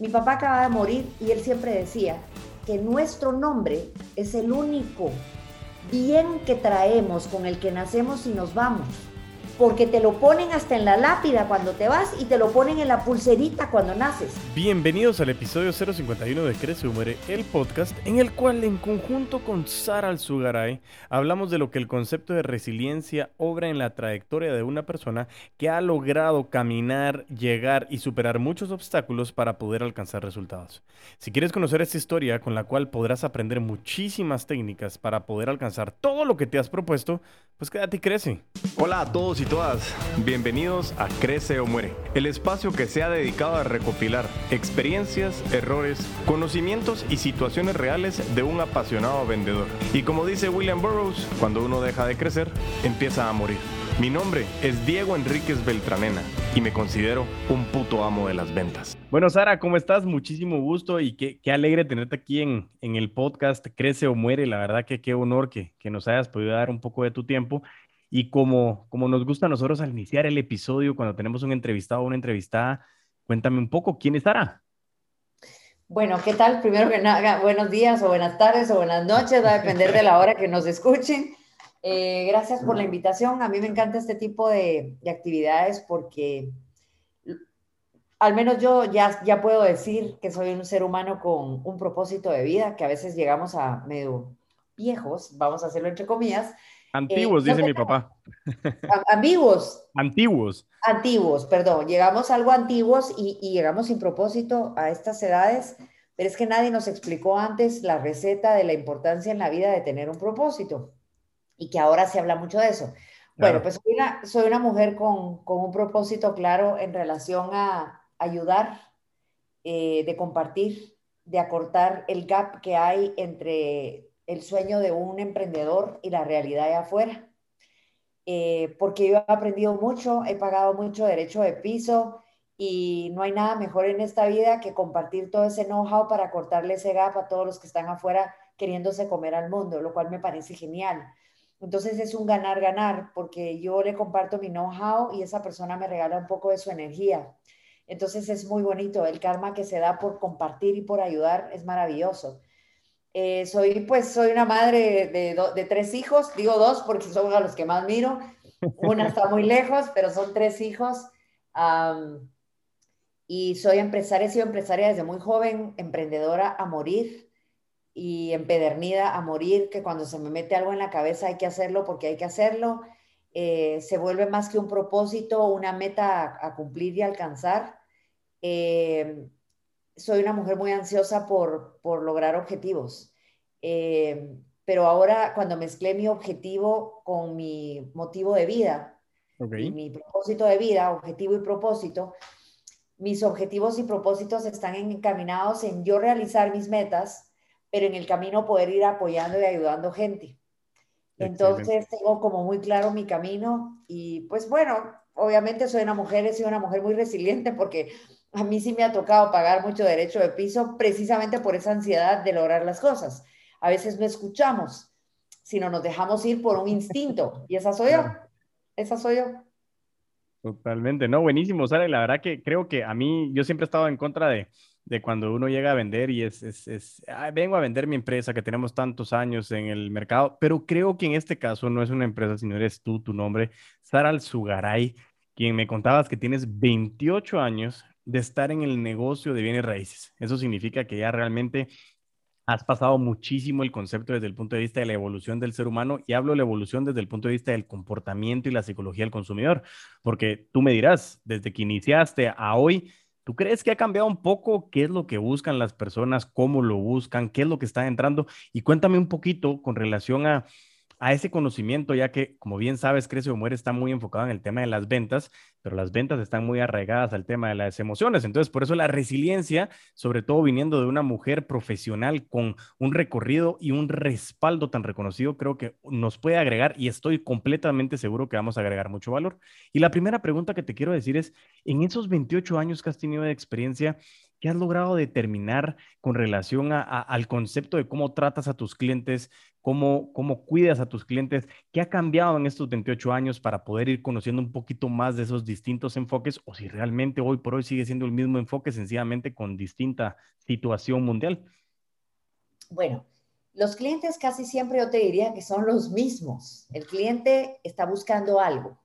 Mi papá acaba de morir y él siempre decía que nuestro nombre es el único bien que traemos con el que nacemos y nos vamos porque te lo ponen hasta en la lápida cuando te vas y te lo ponen en la pulserita cuando naces. Bienvenidos al episodio 051 de Crece o Muere, el podcast en el cual en conjunto con Sara Alzugaray hablamos de lo que el concepto de resiliencia obra en la trayectoria de una persona que ha logrado caminar, llegar y superar muchos obstáculos para poder alcanzar resultados. Si quieres conocer esta historia con la cual podrás aprender muchísimas técnicas para poder alcanzar todo lo que te has propuesto, pues quédate y crece. Hola a todos y todas, bienvenidos a Crece o Muere, el espacio que se ha dedicado a recopilar experiencias, errores, conocimientos y situaciones reales de un apasionado vendedor. Y como dice William Burroughs, cuando uno deja de crecer, empieza a morir. Mi nombre es Diego Enríquez Beltranena y me considero un puto amo de las ventas. Bueno, Sara, ¿cómo estás? Muchísimo gusto y qué, qué alegre tenerte aquí en, en, el podcast Crece o Muere. La verdad que qué honor que, que nos hayas podido dar un poco de tu tiempo y como, como nos gusta a nosotros al iniciar el episodio, cuando tenemos un entrevistado o una entrevistada, cuéntame un poco, ¿quién estará? Bueno, ¿qué tal? Primero que nada, buenos días o buenas tardes o buenas noches, va a depender de la hora que nos escuchen. Eh, gracias por la invitación. A mí me encanta este tipo de, de, actividades porque al menos yo ya, ya puedo decir que soy un ser humano con un propósito de vida, que a veces llegamos a medio viejos, vamos a hacerlo entre comillas, Antiguos, eh, dice mi papá. Ambiguos. Antiguos. Antiguos, perdón. Llegamos algo antiguos y, y, llegamos sin propósito a estas edades, pero es que nadie nos explicó antes la receta de la importancia en la vida de tener un propósito y que ahora se habla mucho de eso. Bueno, pues soy una, soy una mujer con, con, un propósito claro en relación a ayudar, eh, de compartir, de acortar el gap que hay entre el sueño de un emprendedor y la realidad de afuera. Eh, porque yo he aprendido mucho, he pagado mucho derecho de piso y no hay nada mejor en esta vida que compartir todo ese know-how para cortarle ese gap a todos los que están afuera queriéndose comer al mundo, lo cual me parece genial. Entonces es un ganar-ganar porque yo le comparto mi know-how y esa persona me regala un poco de su energía. Entonces es muy bonito, el karma que se da por compartir y por ayudar es maravilloso. Eh, soy, pues, soy una madre de, de, tres hijos, digo dos porque son a los que más miro. Una está muy lejos, pero son tres hijos. y soy empresaria, he sido empresaria desde muy joven, emprendedora a morir y empedernida a morir, que cuando se me mete algo en la cabeza hay que hacerlo porque hay que hacerlo. Eh, se vuelve más que un propósito, una meta a, cumplir y alcanzar. Eh, soy una mujer muy ansiosa por, por lograr objetivos. Eh, pero ahora cuando mezclé mi objetivo con mi motivo de vida, mi propósito de vida, objetivo y propósito, mis objetivos y propósitos están encaminados en yo realizar mis metas, pero en el camino poder ir apoyando y ayudando gente. Entonces tengo como muy claro mi camino y pues bueno, obviamente soy una mujer, he sido una mujer muy resiliente porque a mí sí me ha tocado pagar mucho derecho de piso precisamente por esa ansiedad de lograr las cosas. A veces no escuchamos, sino nos dejamos ir por un instinto. Y esa soy yo. Esa soy yo. Totalmente, no, buenísimo, Sara. La verdad que creo que a mí, yo siempre he estado en contra de, de cuando uno llega a vender y es, es, es vengo a vender mi empresa que tenemos tantos años en el mercado, pero creo que en este caso no es una empresa, sino eres tú, tu nombre, Sara Alzugaray, quien me contabas que tienes 28 años de estar en el negocio de bienes raíces. Eso significa que ya realmente has pasado muchísimo el concepto desde el punto de vista de la evolución del ser humano y hablo de la evolución desde el punto de vista del comportamiento y la psicología del consumidor, porque tú me dirás, desde que iniciaste a hoy, ¿tú crees que ha cambiado un poco qué es lo que buscan las personas, cómo lo buscan, qué es lo que está entrando? Y cuéntame un poquito con relación a a ese conocimiento, ya que, como bien sabes, Crece o Muere está muy enfocado en el tema de las ventas, pero las ventas están muy arraigadas al tema de las emociones. Entonces, por eso la resiliencia, sobre todo viniendo de una mujer profesional con un recorrido y un respaldo tan reconocido, creo que nos puede agregar y estoy completamente seguro que vamos a agregar mucho valor. Y la primera pregunta que te quiero decir es, en esos 28 años que has tenido de experiencia, ¿qué has logrado determinar con relación al concepto de cómo tratas a tus clientes, cómo, cómo cuidas a tus clientes? ¿Qué ha cambiado en estos 28 años para poder ir conociendo un poquito más de esos distintos enfoques o si realmente hoy por hoy sigue siendo el mismo enfoque, sencillamente con distinta situación mundial? Bueno, los clientes casi siempre yo te diría que son los mismos. El cliente está buscando algo.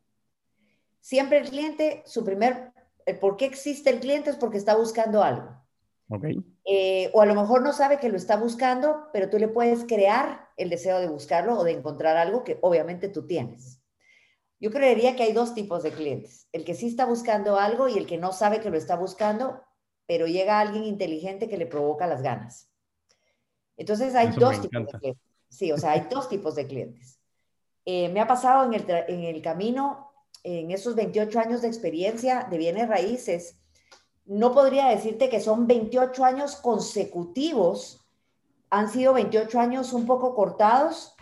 Siempre el cliente, su primer, por qué existe el cliente es porque está buscando algo. Okay. Eh, o a lo mejor no sabe que lo está buscando, pero tú le puedes crear el deseo de buscarlo o de encontrar algo que obviamente tú tienes. Yo creería que hay dos tipos de clientes. El que sí está buscando algo y el que no sabe que lo está buscando, pero llega alguien inteligente que le provoca las ganas. Entonces hay dos tipos de clientes. Sí, o sea, hay dos tipos de clientes. Eh, me ha pasado en el, en el camino, en esos 28 años de experiencia de bienes raíces, no podría decirte que son 28 años consecutivos, han sido 28 años un poco cortados,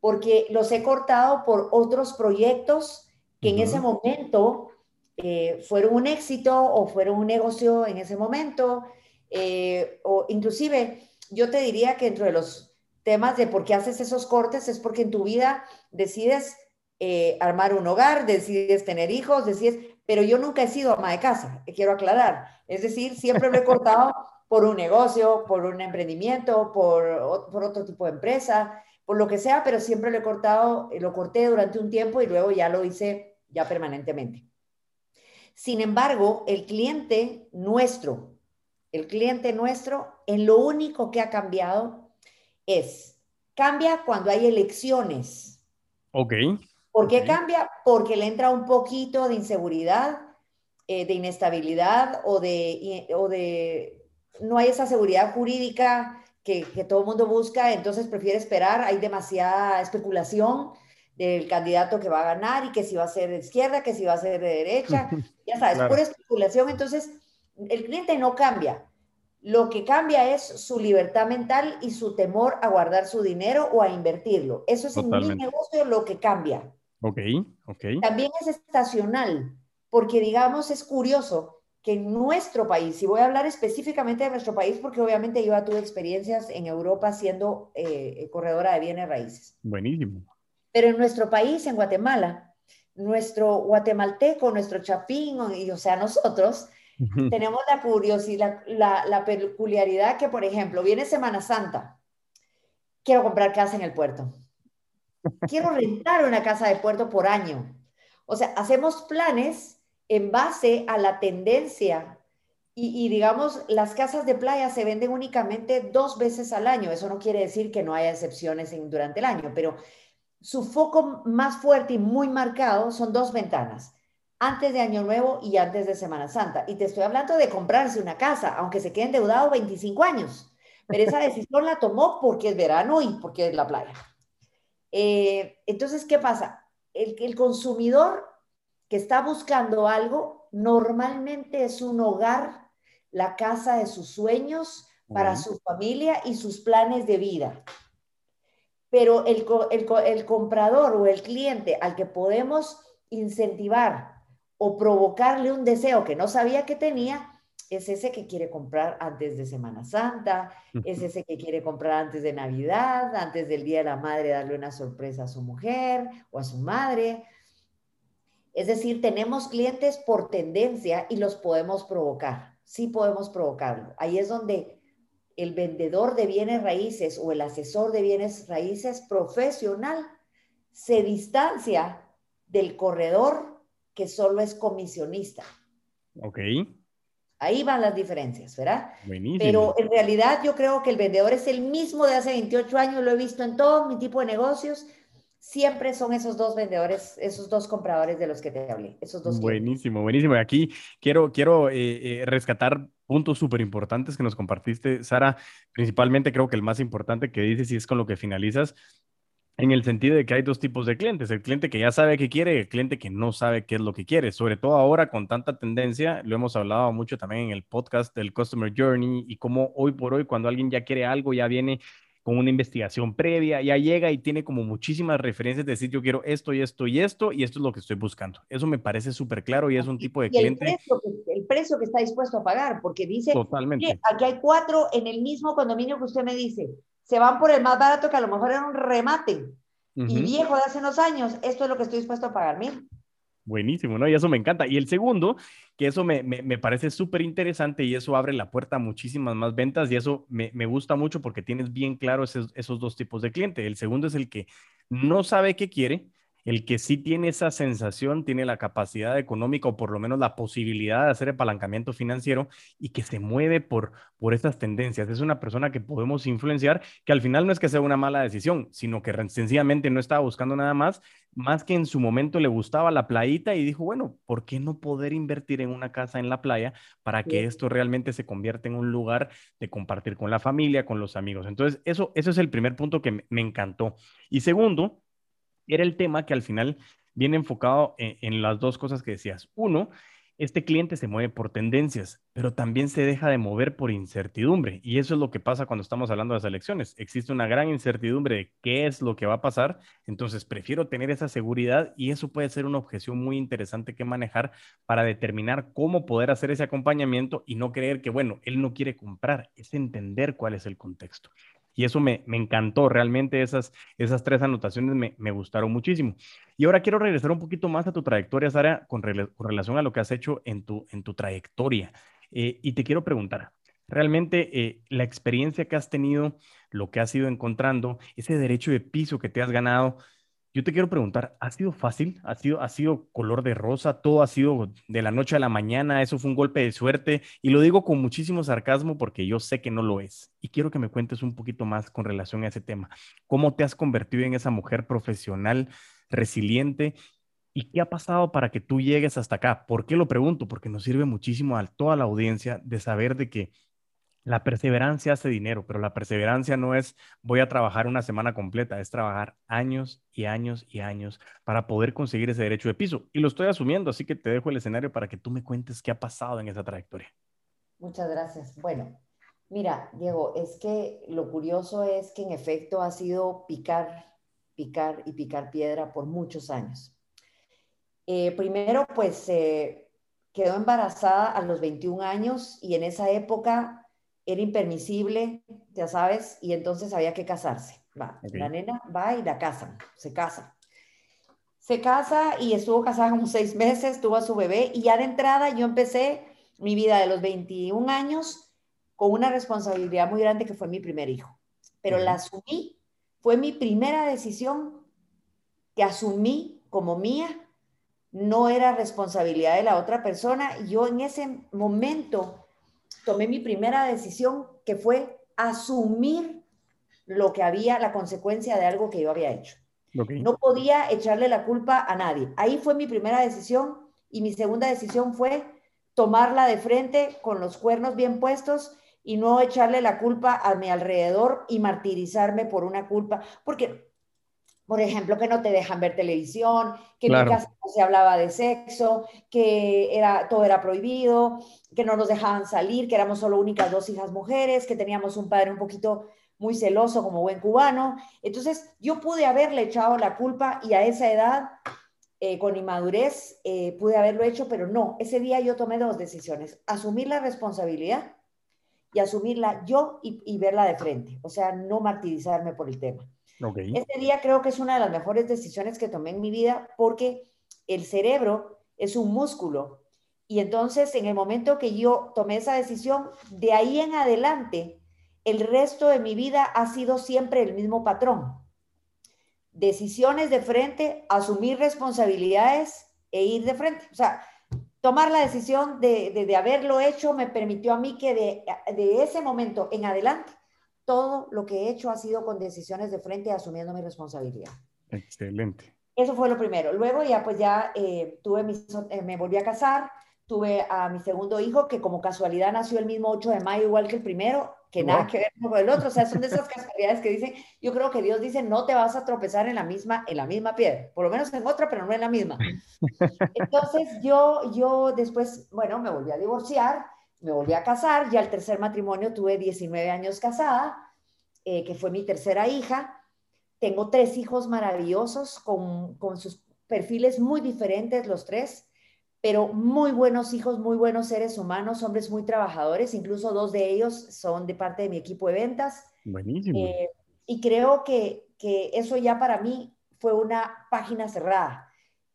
porque los he cortado por otros proyectos que en ese momento eh, fueron un éxito o fueron un negocio en ese momento, eh, o inclusive yo te diría que dentro de los temas de por qué haces esos cortes es porque en tu vida decides eh, armar un hogar, decides tener hijos, decides, pero yo nunca he sido ama de casa, quiero aclarar. Es decir, siempre lo he cortado por un negocio, por un emprendimiento, por, por otro tipo de empresa, por lo que sea, pero siempre lo he cortado, lo corté durante un tiempo y luego ya lo hice ya permanentemente. Sin embargo, el cliente nuestro, el cliente nuestro, en lo único que ha cambiado es, cambia cuando hay elecciones. Ok. ¿Por qué cambia? Porque le entra un poquito de inseguridad, eh, de inestabilidad o de, o de, no hay esa seguridad jurídica que, que todo el mundo busca, entonces prefiere esperar, hay demasiada especulación del candidato que va a ganar y que si va a ser de izquierda, que si va a ser de derecha, ya sabes, pura especulación, entonces el cliente no cambia. Lo que cambia es su libertad mental y su temor a guardar su dinero o a invertirlo. Eso es en mi negocio lo que cambia. Ok, ok. También es estacional, porque digamos es curioso que en nuestro país, y voy a hablar específicamente de nuestro país porque obviamente yo tuve experiencias en Europa siendo eh, corredora de bienes raíces. Buenísimo. Pero en nuestro país, en Guatemala, nuestro guatemalteco, nuestro chapín, y, o sea, nosotros, tenemos la curiosidad, la, la, peculiaridad que, por ejemplo, viene Semana Santa, quiero comprar casa en el puerto. Quiero rentar una casa de puerto por año. O sea, hacemos planes en base a la tendencia y, y, digamos, las casas de playa se venden únicamente dos veces al año. Eso no quiere decir que no haya excepciones en, durante el año, pero su foco más fuerte y muy marcado son dos ventanas antes de Año Nuevo y antes de Semana Santa. Y te estoy hablando de comprarse una casa, aunque se quede endeudado 25 años. Pero esa decisión la tomó porque es verano y porque es la playa. Eh, entonces, ¿qué pasa? El, el consumidor que está buscando algo normalmente es un hogar, la casa de sus sueños para su familia y sus planes de vida. Pero el, el, el comprador o el cliente al que podemos incentivar o provocarle un deseo que no sabía que tenía, es ese que quiere comprar antes de Semana Santa, es ese que quiere comprar antes de Navidad, antes del Día de la Madre, darle una sorpresa a su mujer o a su madre. Es decir, tenemos clientes por tendencia y los podemos provocar. Sí podemos provocarlo. Ahí es donde el vendedor de bienes raíces o el asesor de bienes raíces profesional se distancia del corredor que solo es comisionista. Ok. Ahí van las diferencias, ¿verdad? Buenísimo. Pero en realidad yo creo que el vendedor es el mismo de hace 28 años, lo he visto en todo mi tipo de negocios. Siempre son esos dos vendedores, esos dos compradores de los que te hablé, esos dos. Buenísimo, buenísimo. Y aquí quiero, quiero eh, eh, rescatar puntos súper importantes que nos compartiste, Sara. Principalmente creo que el más importante que dices y es con lo que finalizas en el sentido de que hay dos tipos de clientes, el cliente que ya sabe qué quiere y el cliente que no sabe qué es lo que quiere. Sobre todo ahora con tanta tendencia, lo hemos hablado mucho también en el podcast del Customer Journey y cómo hoy por hoy cuando alguien ya quiere algo ya viene con una investigación previa, ya llega y tiene como muchísimas referencias de decir yo quiero esto y esto y esto y esto es lo que estoy buscando. Eso me parece súper claro y es un tipo de cliente. El precio, que, el precio, que, está dispuesto a pagar, porque dice, Totalmente. aquí hay cuatro en el mismo condominio que usted me dice, se van por el más barato que a lo mejor era un remate y viejo de hace unos años, esto es lo que estoy dispuesto a pagar, mira. Buenísimo, ¿no? Y eso me encanta. Y el segundo, que eso me, me, parece súper interesante y eso abre la puerta a muchísimas más ventas y eso me, me gusta mucho porque tienes bien claro esos, esos dos tipos de cliente. El segundo es el que no sabe qué quiere, el que sí tiene esa sensación, tiene la capacidad económica o por lo menos la posibilidad de hacer apalancamiento financiero y que se mueve por, por estas tendencias. Es una persona que podemos influenciar, que al final no es que sea una mala decisión, sino que sencillamente no estaba buscando nada más, más que en su momento le gustaba la playita y dijo, bueno, ¿por qué no poder invertir en una casa en la playa para que esto realmente se convierta en un lugar de compartir con la familia, con los amigos? Entonces, eso, eso es el primer punto que me encantó. Y segundo, era el tema que al final viene enfocado en, las dos cosas que decías. Uno, este cliente se mueve por tendencias, pero también se deja de mover por incertidumbre. Y eso es lo que pasa cuando estamos hablando de las elecciones. Existe una gran incertidumbre de qué es lo que va a pasar. Entonces, prefiero tener esa seguridad y eso puede ser una objeción muy interesante que manejar para determinar cómo poder hacer ese acompañamiento y no creer que, bueno, él no quiere comprar, es entender cuál es el contexto. Y eso me, encantó, realmente esas, esas tres anotaciones me, gustaron muchísimo. Y ahora quiero regresar un poquito más a tu trayectoria, Sara, con, relación a lo que has hecho en tu, en tu trayectoria. Eh, y te quiero preguntar, realmente eh, la experiencia que has tenido, lo que has ido encontrando, ese derecho de piso que te has ganado, yo te quiero preguntar, ¿ha sido fácil? ¿Ha sido, ¿Ha sido color de rosa? ¿Todo ha sido de la noche a la mañana? ¿Eso fue un golpe de suerte? Y lo digo con muchísimo sarcasmo porque yo sé que no lo es. Y quiero que me cuentes un poquito más con relación a ese tema. ¿Cómo te has convertido en esa mujer profesional, resiliente? ¿Y qué ha pasado para que tú llegues hasta acá? ¿Por qué lo pregunto? Porque nos sirve muchísimo a toda la audiencia de saber de que la perseverancia hace dinero, pero la perseverancia no es voy a trabajar una semana completa, es trabajar años y años y años para poder conseguir ese derecho de piso. Y lo estoy asumiendo, así que te dejo el escenario para que tú me cuentes qué ha pasado en esa trayectoria. Muchas gracias. Bueno, mira, Diego, es que lo curioso es que en efecto ha sido picar, picar y picar piedra por muchos años. Eh, primero, pues eh, quedó embarazada a los 21 años y en esa época era impermisible, ya sabes, y entonces había que casarse. Va, La nena va y la casan, se casa. Se casa y estuvo casada como seis meses, tuvo a su bebé y ya de entrada yo empecé mi vida de los 21 años con una responsabilidad muy grande que fue mi primer hijo. Pero la asumí, fue mi primera decisión que asumí como mía, no era responsabilidad de la otra persona. Yo en ese momento tomé mi primera decisión que fue asumir lo que había, la consecuencia de algo que yo había hecho. No podía echarle la culpa a nadie. Ahí fue mi primera decisión y mi segunda decisión fue tomarla de frente con los cuernos bien puestos y no echarle la culpa a mi alrededor y martirizarme por una culpa, porque por ejemplo, que no te dejan ver televisión, que en mi casa no se hablaba de sexo, que era, todo era prohibido, que no nos dejaban salir, que éramos solo únicas dos hijas mujeres, que teníamos un padre un poquito muy celoso como buen cubano. Entonces, yo pude haberle echado la culpa y a esa edad, eh, con inmadurez, eh, pude haberlo hecho, pero no, ese día yo tomé dos decisiones, asumir la responsabilidad y asumirla yo y, y verla de frente, o sea, no martirizarme por el tema. Este día creo que es una de las mejores decisiones que tomé en mi vida porque el cerebro es un músculo. Y entonces, en el momento que yo tomé esa decisión, de ahí en adelante, el resto de mi vida ha sido siempre el mismo patrón. Decisiones de frente, asumir responsabilidades e ir de frente. O sea, tomar la decisión de, haberlo hecho me permitió a mí que de, de ese momento en adelante todo lo que he hecho ha sido con decisiones de frente, asumiendo mi responsabilidad. Excelente. Eso fue lo primero. Luego ya pues ya eh, tuve eh, me volví a casar, tuve a mi segundo hijo que como casualidad nació el mismo 8 de mayo igual que el primero, que nada que ver con el otro, o sea, son de esas casualidades que dicen, yo creo que Dios dice, no te vas a tropezar en la misma en la misma piedra, por lo menos en otra, pero no en la misma. Entonces, yo yo después, bueno, me volví a divorciar me volví a casar, ya el tercer matrimonio tuve 19 años casada, eh, que fue mi tercera hija. Tengo tres hijos maravillosos con, con sus perfiles muy diferentes los tres, pero muy buenos hijos, muy buenos seres humanos, hombres muy trabajadores, incluso dos de ellos son de parte de mi equipo de ventas. Buenísimo. Eh, y creo que, que eso ya para mí fue una página cerrada.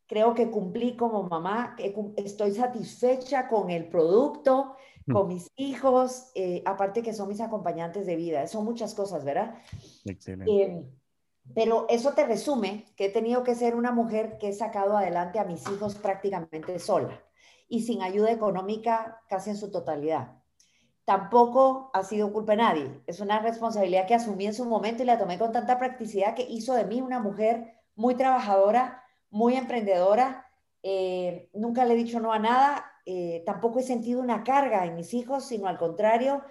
Creo que cumplí como mamá, estoy satisfecha con el producto. Con mis hijos, eh, aparte que son mis acompañantes de vida. Son muchas cosas, ¿verdad? Excelente. Eh, pero eso te resume que he tenido que ser una mujer que he sacado adelante a mis hijos prácticamente sola y sin ayuda económica casi en su totalidad. Tampoco ha sido culpa de nadie. Es una responsabilidad que asumí en su momento y la tomé con tanta practicidad que hizo de mí una mujer muy trabajadora, muy emprendedora. Eh, nunca le he dicho no a nada. Eh, tampoco he sentido una carga en mis hijos, sino al contrario,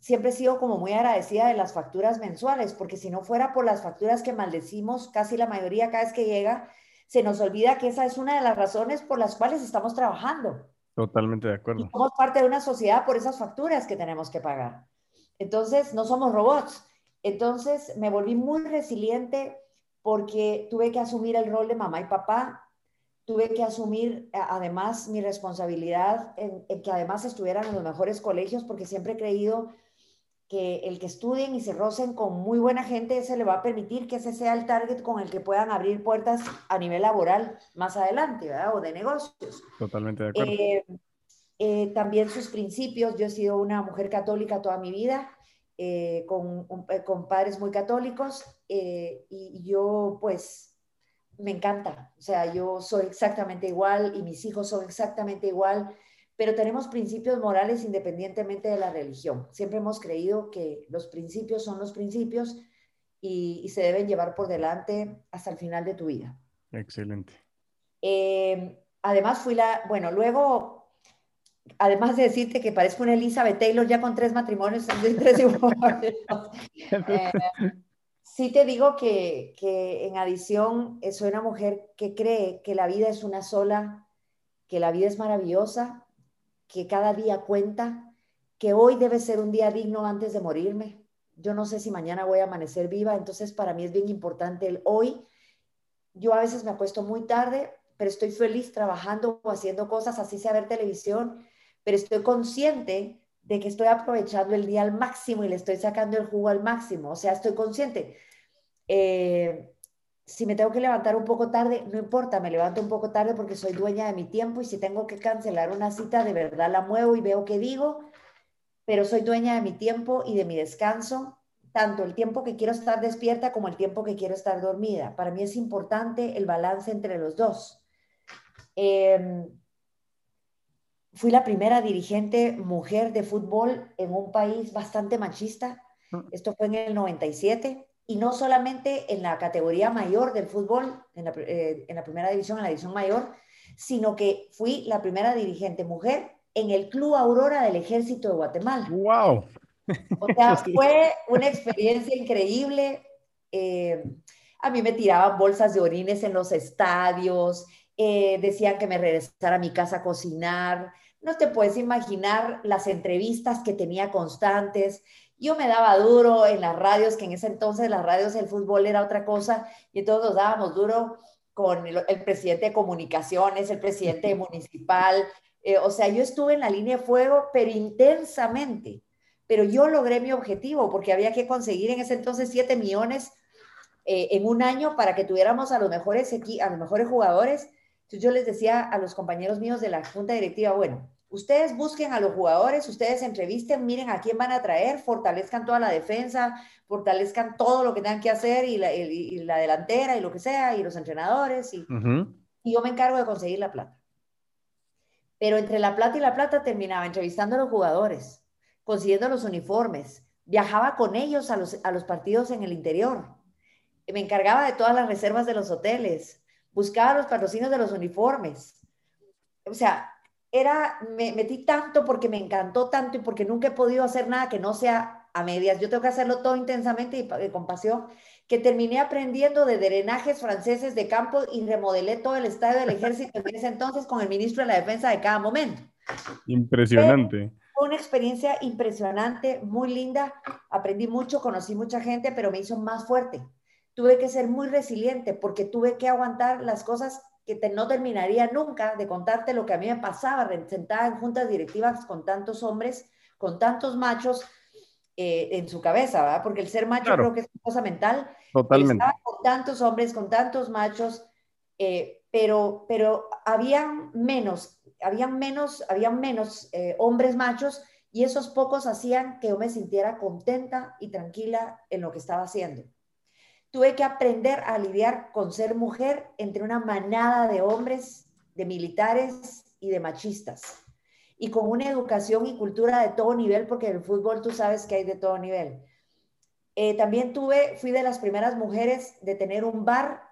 siempre he sido como muy agradecida de las facturas mensuales, porque si no fuera por las facturas que maldecimos, casi la mayoría cada vez que llega, se nos olvida que esa es una de las razones por las cuales estamos trabajando. Totalmente de acuerdo. somos parte de una sociedad por esas facturas que tenemos que pagar. Entonces, no somos robots. Entonces, me volví muy resiliente porque tuve que asumir el rol de mamá y papá, tuve que asumir además mi responsabilidad en, en, que además estuvieran en los mejores colegios, porque siempre he creído que el que estudien y se rocen con muy buena gente, se le va a permitir que ese sea el target con el que puedan abrir puertas a nivel laboral más adelante, ¿verdad? O de negocios. Totalmente de acuerdo. Eh, eh, también sus principios, yo he sido una mujer católica toda mi vida, eh, con, con, padres muy católicos, y yo pues me encanta, o sea, yo soy exactamente igual y mis hijos son exactamente igual pero tenemos principios morales independientemente de la religión. Siempre hemos creído que los principios son los principios y, se deben llevar por delante hasta el final de tu vida. Excelente. Eh, además fui la, bueno, luego, además de decirte que parezco una Elizabeth Taylor ya con tres matrimonios, tres eh, sí te digo que, que en adición soy una mujer que cree que la vida es una sola, que la vida es maravillosa, que cada día cuenta, que hoy debe ser un día digno antes de morirme. Yo no sé si mañana voy a amanecer viva, entonces para mí es bien importante el hoy. Yo a veces me acuesto muy tarde, pero estoy feliz trabajando o haciendo cosas, así sea ver televisión, pero estoy consciente de que estoy aprovechando el día al máximo y le estoy sacando el jugo al máximo. O sea, estoy consciente. Eh, si me tengo que levantar un poco tarde, no importa, me levanto un poco tarde porque soy dueña de mi tiempo y si tengo que cancelar una cita, de verdad la muevo y veo qué digo, pero soy dueña de mi tiempo y de mi descanso, tanto el tiempo que quiero estar despierta como el tiempo que quiero estar dormida. Para mí es importante el balance entre los dos. Em, fui la primera dirigente mujer de fútbol en un país bastante machista. Mm. Esto fue en el 97 y no solamente en la categoría mayor del fútbol, en la, eh, en la, primera división, en la división mayor, sino que fui la primera dirigente mujer en el Club Aurora del Ejército de Guatemala. ¡Wow! O sea, fue una experiencia increíble. Eh, a mí me tiraban bolsas de orines en los estadios, eh, decían que me regresara a mi casa a cocinar. No te puedes imaginar las entrevistas que tenía constantes. Yo me daba duro en las radios, que en ese entonces las radios el fútbol era otra cosa, y todos nos dábamos duro con el, presidente de comunicaciones, el presidente municipal. Eh, o sea, yo estuve en la línea de fuego, pero intensamente. Pero yo logré mi objetivo porque había que conseguir en ese entonces 7 millones eh, en un año para que tuviéramos a los mejores, a los mejores jugadores. Entonces yo les decía a los compañeros míos de la junta directiva, bueno, Ustedes busquen a los jugadores, ustedes entrevisten, miren a quién van a traer, fortalezcan toda la defensa, fortalezcan todo lo que tengan que hacer y la, delantera y lo que sea, y los entrenadores, y, y yo me encargo de conseguir la plata. Pero entre la plata y la plata terminaba entrevistando a los jugadores, consiguiendo los uniformes, viajaba con ellos a los, a los partidos en el interior, me encargaba de todas las reservas de los hoteles, buscaba los patrocinios de los uniformes. O sea, era, me metí tanto porque me encantó tanto y porque nunca he podido hacer nada que no sea a medias. Yo tengo que hacerlo todo intensamente y, con pasión, que terminé aprendiendo de drenajes franceses de campo y remodelé todo el estadio del ejército en ese entonces con el ministro de la defensa de cada momento. Impresionante. Fue una experiencia impresionante, muy linda. Aprendí mucho, conocí mucha gente, pero me hizo más fuerte. Tuve que ser muy resiliente porque tuve que aguantar las cosas que no terminaría nunca de contarte lo que a mí me pasaba sentada en juntas directivas con tantos hombres, con tantos machos eh, en su cabeza, ¿verdad? Porque el ser macho creo que es una cosa mental. Totalmente. Estaba con tantos hombres, con tantos machos, eh, pero, pero habían menos, habían menos, habían menos eh, hombres machos y esos pocos hacían que yo me sintiera contenta y tranquila en lo que estaba haciendo tuve que aprender a lidiar con ser mujer entre una manada de hombres, de militares y de machistas. Y con una educación y cultura de todo nivel, porque en el fútbol tú sabes que hay de todo nivel. Eh, también tuve, fui de las primeras mujeres de tener un bar,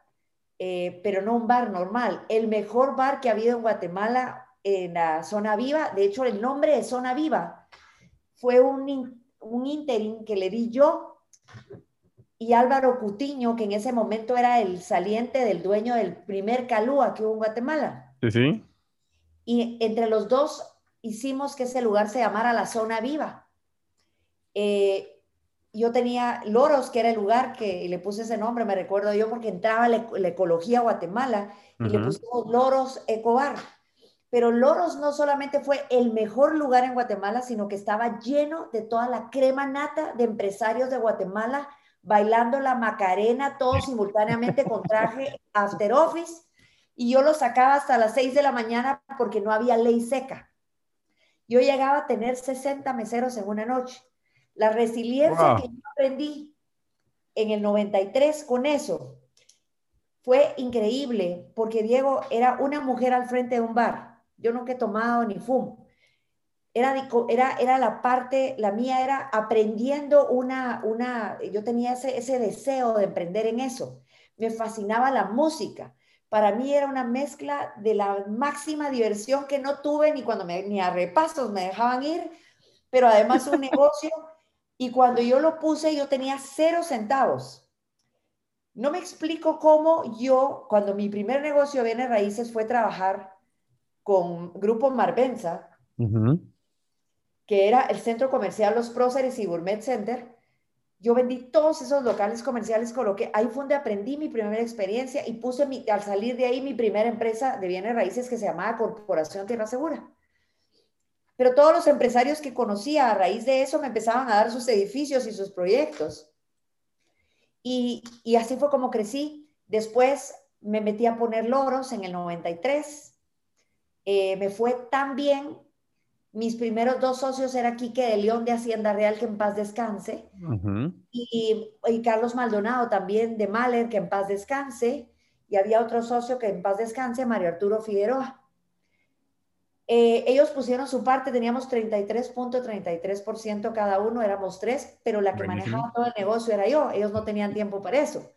eh, pero no un bar normal, el mejor bar que ha habido en Guatemala en la zona viva. De hecho, el nombre de zona viva fue un, un interim que le di yo y Álvaro Cutiño, que en ese momento era el saliente del dueño del primer Calúa que hubo en Guatemala. Sí, sí. Y entre los dos hicimos que ese lugar se llamara la Zona Viva. Eh, yo tenía Loros, que era el lugar que le puse ese nombre, me recuerdo yo, porque entraba la, ecología a Guatemala y le pusimos Loros Ecobar. Pero Loros no solamente fue el mejor lugar en Guatemala, sino que estaba lleno de toda la crema nata de empresarios de Guatemala bailando la Macarena, todos simultáneamente con traje after office, y yo lo sacaba hasta las 6 de la mañana porque no había ley seca. Yo llegaba a tener 60 meseros en una noche. La resiliencia que yo aprendí en el 93 con eso fue increíble, porque Diego era una mujer al frente de un bar. Yo nunca he tomado ni fumo era, era, era la parte, la mía era aprendiendo una, una yo tenía ese, ese deseo de emprender en eso. Me fascinaba la música. Para mí era una mezcla de la máxima diversión que no tuve ni cuando me, ni a repasos me dejaban ir, pero además un negocio. Y cuando yo lo puse, yo tenía cero centavos. No me explico cómo yo, cuando mi primer negocio viene raíces fue trabajar con Grupo Marbenza, que era el centro comercial Los Próceres y Gourmet Center, yo vendí todos esos locales comerciales, coloqué, ahí fue donde aprendí mi primera experiencia y puse mi, al salir de ahí mi primera empresa de bienes raíces que se llamaba Corporación Tierra Segura. Pero todos los empresarios que conocía a raíz de eso me empezaban a dar sus edificios y sus proyectos. Y, así fue como crecí. Después me metí a poner loros en el 93. Eh, me fue tan bien mis primeros dos socios era Quique de León de Hacienda Real, que en paz descanse, y, Carlos Maldonado también de Mahler, que en paz descanse, y había otro socio que en paz descanse, Mario Arturo Figueroa. Eh, ellos pusieron su parte, teníamos 33.33% cada uno, éramos tres, pero la que manejaba todo el negocio era yo, ellos no tenían tiempo para eso.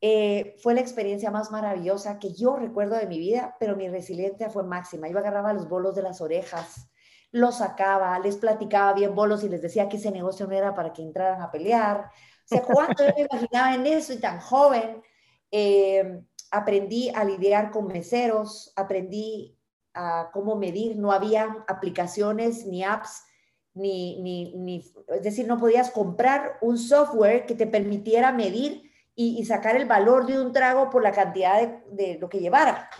Eh, fue la experiencia más maravillosa que yo recuerdo de mi vida, pero mi resiliencia fue máxima. Yo agarraba los bolos de las orejas, los sacaba, les platicaba bien bolos y les decía que ese negocio no era para que entraran a pelear. O sea, cuánto yo me imaginaba en eso y tan joven. Eh, aprendí a lidiar con meseros, aprendí a cómo medir, no había aplicaciones ni apps, ni, ni, ni, es decir, no podías comprar un software que te permitiera medir y, sacar el valor de un trago por la cantidad de, de lo que llevara.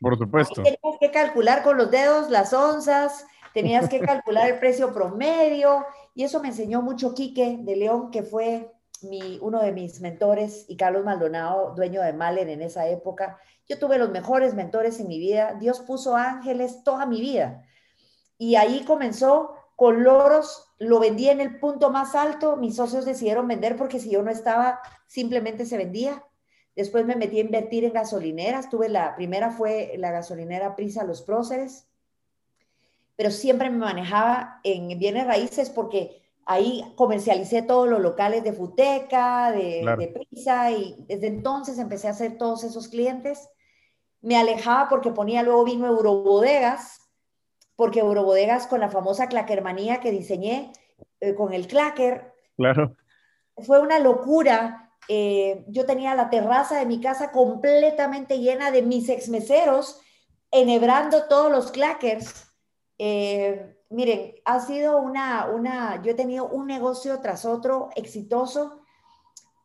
Por supuesto. Tenías que calcular con los dedos las onzas, tenías que calcular el precio promedio y eso me enseñó mucho Quique de León, que fue mi, uno de mis mentores y Carlos Maldonado, dueño de Malen en esa época. Yo tuve los mejores mentores en mi vida. Dios puso ángeles toda mi vida. Y ahí comenzó con loros, lo vendí en el punto más alto. Mis socios decidieron vender porque si yo no estaba, simplemente se vendía. Después me metí a invertir en gasolineras. Tuve la primera fue la gasolinera Prisa Los Próceres pero siempre me manejaba en bienes raíces porque ahí comercialicé todos los locales de Futeca, de, Prisa, y desde entonces empecé a hacer todos esos clientes. Me alejaba porque ponía, luego vino Eurobodegas, porque Eurobodegas con la famosa claquermanía que diseñé eh, con el clacker. Claro. Fue una locura. Eh, yo tenía la terraza de mi casa completamente llena de mis exmeseros, enhebrando todos los clackers eh, miren, ha sido una, una, yo he tenido un negocio tras otro exitoso.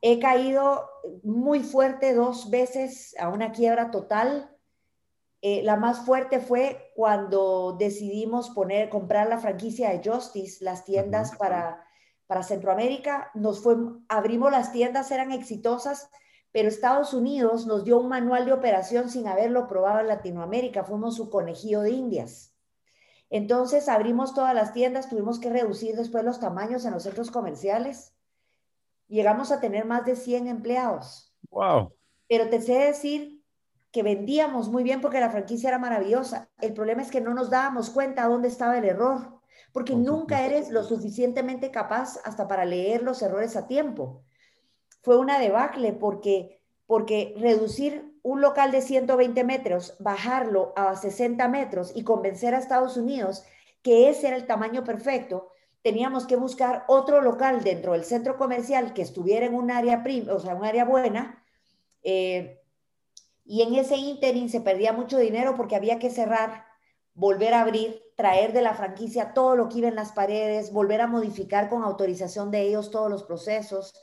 He caído muy fuerte dos veces a una quiebra total. Eh, la más fuerte fue cuando decidimos poner, comprar la franquicia de Justice, las tiendas para, para Centroamérica. Nos fue, abrimos las tiendas, eran exitosas, pero Estados Unidos nos dio un manual de operación sin haberlo probado en Latinoamérica. Fuimos su conejillo de indias. Entonces abrimos todas las tiendas, tuvimos que reducir después los tamaños en los centros comerciales. Llegamos a tener más de 100 empleados. Wow. Pero te sé decir que vendíamos muy bien porque la franquicia era maravillosa. El problema es que no nos dábamos cuenta dónde estaba el error, porque nunca eres lo suficientemente capaz hasta para leer los errores a tiempo fue una debacle porque, porque reducir un local de 120 metros, bajarlo a 60 metros y convencer a Estados Unidos que ese era el tamaño perfecto, teníamos que buscar otro local dentro del centro comercial que estuviera en un área, o sea, un área buena. Eh, y en ese interín se perdía mucho dinero porque había que cerrar, volver a abrir, traer de la franquicia todo lo que iba en las paredes, volver a modificar con autorización de ellos todos los procesos.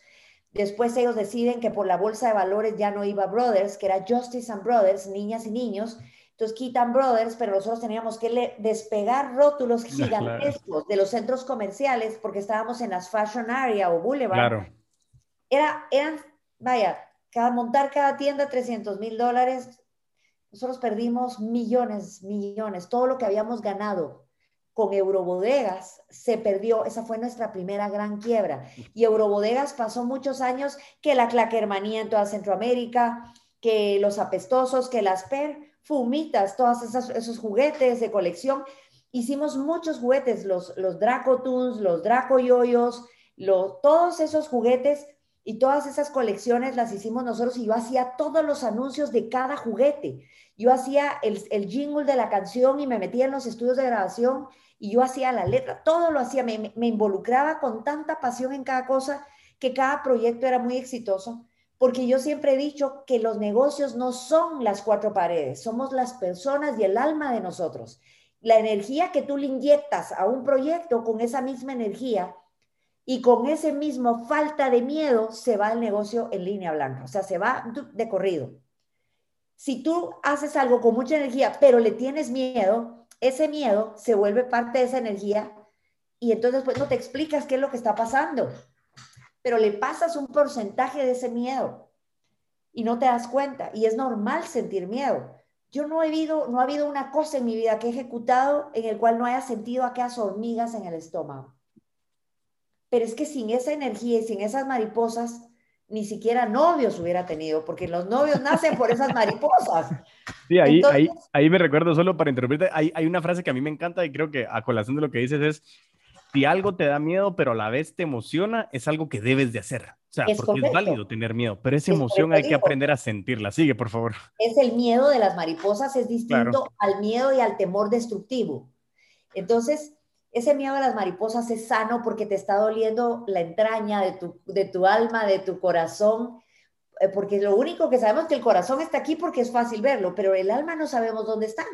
Después ellos deciden que por la bolsa de valores ya no iba Brothers, que era Justice and Brothers, niñas y niños. Entonces quitan Brothers, pero nosotros teníamos que despegar rótulos gigantescos de los centros comerciales porque estábamos en las Fashion Area o Boulevard. Claro. Era, eran, vaya, cada, montar cada tienda 300 mil dólares. Nosotros perdimos millones, millones, todo lo que habíamos ganado con Eurobodegas se perdió, esa fue nuestra primera gran quiebra. Y Eurobodegas pasó muchos años que la claquermanía en toda Centroamérica, que los apestosos, que las per, fumitas, todos esos juguetes de colección. Hicimos muchos juguetes, los, los Draco Toons, los Draco Yoyos, los, todos esos juguetes y todas esas colecciones las hicimos nosotros y yo hacía todos los anuncios de cada juguete. Yo hacía el, el jingle de la canción y me metía en los estudios de grabación y yo hacía la letra, todo lo hacía, me, involucraba con tanta pasión en cada cosa que cada proyecto era muy exitoso, porque yo siempre he dicho que los negocios no son las cuatro paredes, somos las personas y el alma de nosotros. La energía que tú le inyectas a un proyecto con esa misma energía y con ese mismo falta de miedo se va el negocio en línea blanca, o sea, se va de corrido. Si tú haces algo con mucha energía, pero le tienes miedo, ese miedo se vuelve parte de esa energía y entonces pues no te explicas qué es lo que está pasando, pero le pasas un porcentaje de ese miedo y no te das cuenta y es normal sentir miedo. Yo no he habido, no ha habido una cosa en mi vida que he ejecutado en el cual no haya sentido aquellas hormigas en el estómago. Pero es que sin esa energía y sin esas mariposas, ni siquiera novios hubiera tenido, porque los novios nacen por esas mariposas. Sí, ahí, ahí, ahí me recuerdo solo para interrumpirte, hay, hay una frase que a mí me encanta y creo que a colación de lo que dices es, si algo te da miedo, pero a la vez te emociona, es algo que debes de hacer. O sea, porque es válido tener miedo, pero esa emoción hay que aprender a sentirla. Sigue, por favor. Es el miedo de las mariposas, es distinto al miedo y al temor destructivo. Entonces, ese miedo a las mariposas es sano porque te está doliendo la entraña de tu, de tu alma, de tu corazón, eh, porque lo único que sabemos es que el corazón está aquí porque es fácil verlo, pero el alma no sabemos dónde está.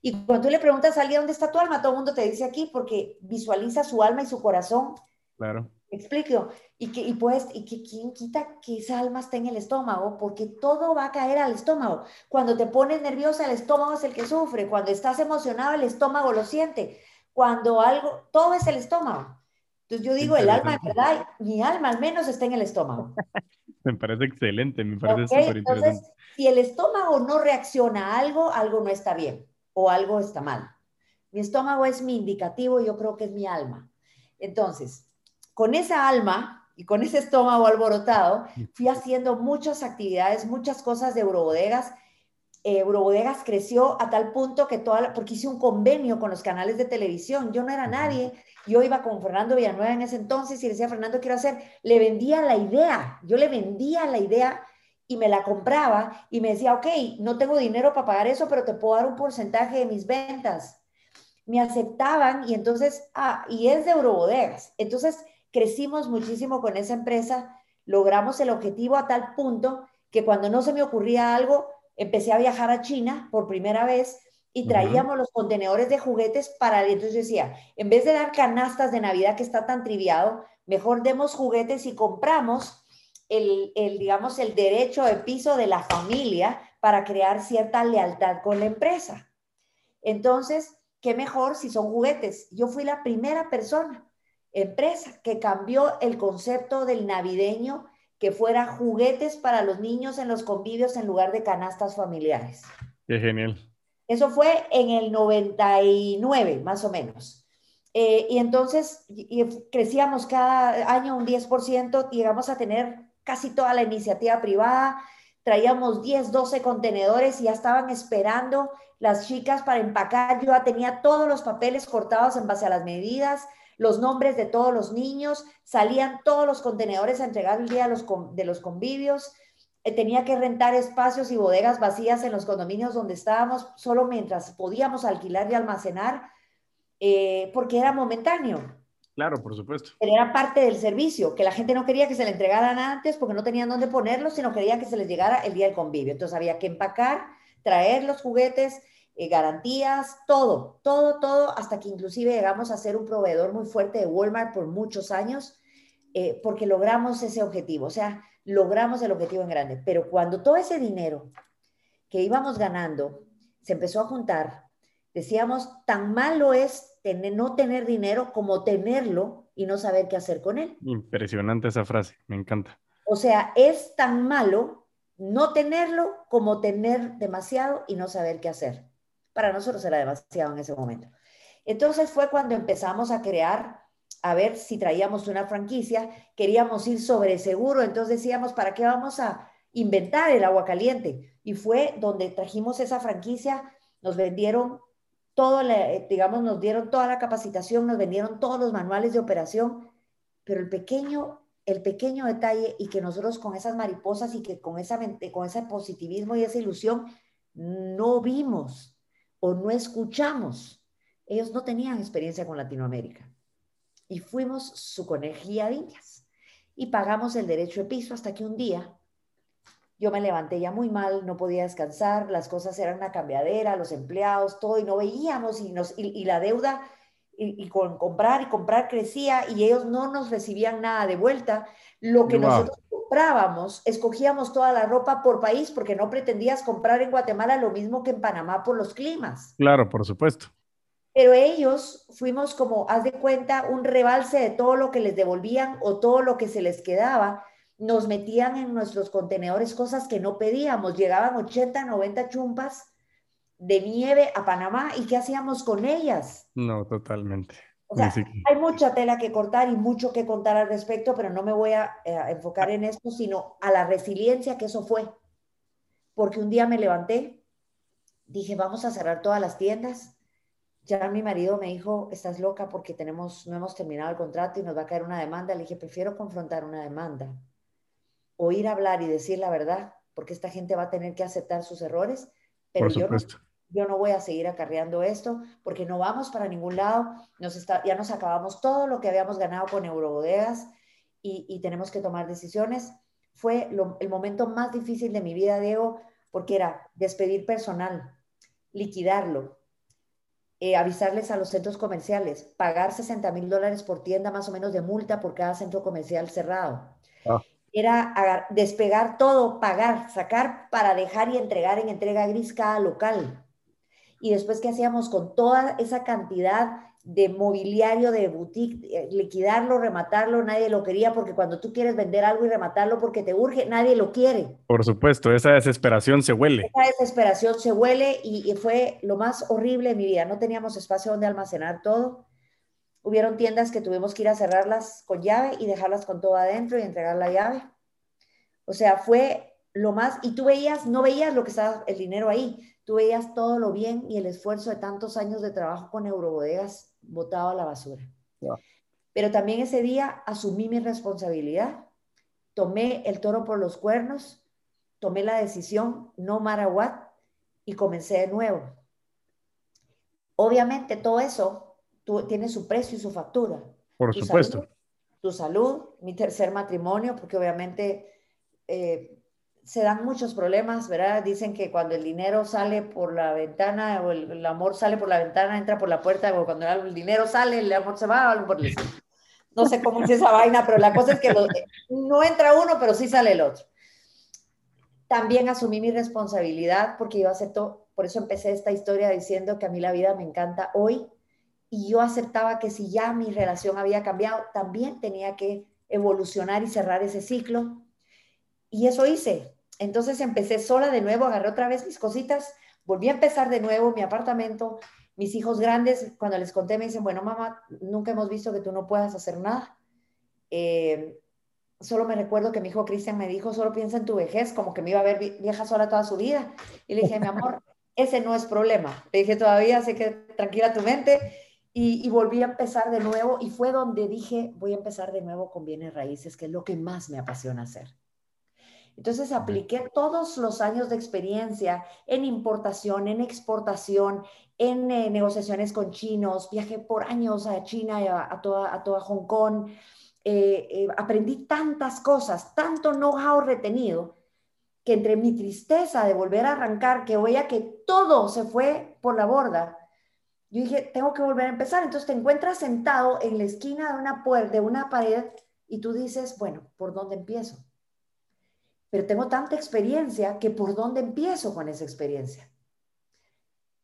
Y cuando tú le preguntas a alguien dónde está tu alma, todo el mundo te dice aquí porque visualiza su alma y su corazón. Claro. explico. Y que, y pues, y que quién quita que esa alma esté en el estómago, porque todo va a caer al estómago. Cuando te pones nerviosa, el estómago es el que sufre. Cuando estás emocionado, el estómago lo siente cuando algo, todo es el estómago. Entonces yo digo, el alma, ¿verdad? Mi alma al menos está en el estómago. me parece excelente, me parece súper interesante. Entonces, si el estómago no reacciona a algo, algo no está bien o algo está mal. Mi estómago es mi indicativo, yo creo que es mi alma. Entonces, con esa alma y con ese estómago alborotado, fui haciendo muchas actividades, muchas cosas de eurobodegas Eurobodegas creció a tal punto que toda, porque hice un convenio con los canales de televisión, yo no era nadie, yo iba con Fernando Villanueva en ese entonces y le decía, Fernando, quiero hacer, le vendía la idea, yo le vendía la idea y me la compraba y me decía, ok, no tengo dinero para pagar eso, pero te puedo dar un porcentaje de mis ventas. Me aceptaban y entonces, ah, y es de Eurobodegas. Entonces crecimos muchísimo con esa empresa, logramos el objetivo a tal punto que cuando no se me ocurría algo, empecé a viajar a China por primera vez y traíamos los contenedores de juguetes para, entonces yo decía, en vez de dar canastas de Navidad que está tan triviado, mejor demos juguetes y compramos el, el, digamos, el derecho de piso de la familia para crear cierta lealtad con la empresa. Entonces, ¿qué mejor si son juguetes? Yo fui la primera persona, empresa, que cambió el concepto del navideño que fuera juguetes para los niños en los convivios en lugar de canastas familiares. Qué genial. Eso fue en el 99, más o menos. Eh, y entonces crecíamos cada año un 10%, llegamos a tener casi toda la iniciativa privada, traíamos 10, 12 contenedores y ya estaban esperando las chicas para empacar. Yo ya tenía todos los papeles cortados en base a las medidas, los nombres de todos los niños, salían todos los contenedores a entregar el día de los, de los convivios. Eh, tenía que rentar espacios y bodegas vacías en los condominios donde estábamos, solo mientras podíamos alquilar y almacenar, eh, porque era momentáneo. Claro, por supuesto. Pero era parte del servicio, que la gente no quería que se le entregaran antes porque no tenían dónde ponerlos, sino quería que se les llegara el día del convivio. Entonces había que empacar, traer los juguetes, eh, garantías, todo, todo, todo, hasta que inclusive llegamos a ser un proveedor muy fuerte de Walmart por muchos años, eh, porque logramos ese objetivo, o sea, logramos el objetivo en grande. Pero cuando todo ese dinero que íbamos ganando se empezó a juntar, decíamos, tan malo es tener, no tener dinero como tenerlo y no saber qué hacer con él. Impresionante esa frase, me encanta. O sea, es tan malo no tenerlo como tener demasiado y no saber qué hacer. Para nosotros era demasiado en ese momento. Entonces fue cuando empezamos a crear, a ver si traíamos una franquicia, queríamos ir sobre seguro, entonces decíamos, ¿para qué vamos a inventar el agua caliente? Y fue donde trajimos esa franquicia, nos vendieron todo, digamos, nos dieron toda la capacitación, nos vendieron todos los manuales de operación, pero el pequeño, el pequeño detalle y que nosotros con esas mariposas y que con, esa, con ese positivismo y esa ilusión no vimos o no escuchamos. Ellos no tenían experiencia con Latinoamérica. Y fuimos su conejía de indias. Y pagamos el derecho de piso hasta que un día yo me levanté ya muy mal, no podía descansar, las cosas eran una cambiadera, los empleados, todo, y no veíamos, y, nos, y, la deuda, y, con comprar y comprar crecía, y ellos no nos recibían nada de vuelta. Lo que nosotros comprábamos, escogíamos toda la ropa por país porque no pretendías comprar en Guatemala lo mismo que en Panamá por los climas. Claro, por supuesto. Pero ellos fuimos como, haz de cuenta, un rebalse de todo lo que les devolvían o todo lo que se les quedaba. Nos metían en nuestros contenedores cosas que no pedíamos. Llegaban 80, 90 chumpas de nieve a Panamá y ¿qué hacíamos con ellas? No, totalmente. O sea, hay mucha tela que cortar y mucho que contar al respecto, pero no me voy a, eh, enfocar en esto, sino a la resiliencia que eso fue. Porque un día me levanté, dije, vamos a cerrar todas las tiendas. Ya mi marido me dijo, estás loca porque tenemos, no hemos terminado el contrato y nos va a caer una demanda. Le dije, prefiero confrontar una demanda o ir a hablar y decir la verdad, porque esta gente va a tener que aceptar sus errores. Pero Por supuesto yo no voy a seguir acarreando esto porque no vamos para ningún lado, nos está, ya nos acabamos todo lo que habíamos ganado con Eurobodegas y, y tenemos que tomar decisiones. Fue el momento más difícil de mi vida, Diego, porque era despedir personal, liquidarlo, eh, avisarles a los centros comerciales, pagar 60 mil dólares por tienda más o menos de multa por cada centro comercial cerrado. Ah. Era despegar todo, pagar, sacar para dejar y entregar en entrega gris cada local y después qué hacíamos con toda esa cantidad de mobiliario de boutique, eh, liquidarlo, rematarlo, nadie lo quería porque cuando tú quieres vender algo y rematarlo porque te urge, nadie lo quiere. Por supuesto, esa desesperación se huele. Esa desesperación se huele y, fue lo más horrible de mi vida. No teníamos espacio donde almacenar todo. Hubieron tiendas que tuvimos que ir a cerrarlas con llave y dejarlas con todo adentro y entregar la llave. O sea, fue lo más, y tú veías, no veías lo que estaba el dinero ahí, tú veías todo lo bien y el esfuerzo de tantos años de trabajo con Eurobodegas botado a la basura. Pero también ese día asumí mi responsabilidad, tomé el toro por los cuernos, tomé la decisión, no what, y comencé de nuevo. Obviamente todo eso tiene su precio y su factura. Por supuesto. tu salud, mi tercer matrimonio, porque obviamente eh, se dan muchos problemas, ¿verdad? Dicen que cuando el dinero sale por la ventana o el, amor sale por la ventana, entra por la puerta, o cuando el dinero sale, el amor se va, algo por el No sé cómo es esa vaina, pero la cosa es que no entra uno, pero sí sale el otro. También asumí mi responsabilidad porque yo acepto, por eso empecé esta historia diciendo que a mí la vida me encanta hoy y yo aceptaba que si ya mi relación había cambiado, también tenía que evolucionar y cerrar ese ciclo y eso hice. Entonces empecé sola de nuevo, agarré otra vez mis cositas, volví a empezar de nuevo mi apartamento. Mis hijos grandes, cuando les conté, me dicen, bueno, mamá, nunca hemos visto que tú no puedas hacer nada. Eh, solo me recuerdo que mi hijo Cristian me dijo, solo piensa en tu vejez, como que me iba a ver vieja sola toda su vida. Y le dije, mi amor, ese no es problema. Le dije, todavía, así que tranquila tu mente. Y, y, volví a empezar de nuevo y fue donde dije, voy a empezar de nuevo con bienes raíces, que es lo que más me apasiona hacer. Entonces apliqué todos los años de experiencia en importación, en exportación, en eh, negociaciones con chinos, viajé por años a China y a, toda, a toda Hong Kong, eh, eh, aprendí tantas cosas, tanto know-how retenido, que entre mi tristeza de volver a arrancar, que veía que todo se fue por la borda, yo dije, tengo que volver a empezar. Entonces te encuentras sentado en la esquina de una puerta, de una pared, y tú dices, bueno, ¿por dónde empiezo? Pero tengo tanta experiencia que por dónde empiezo con esa experiencia.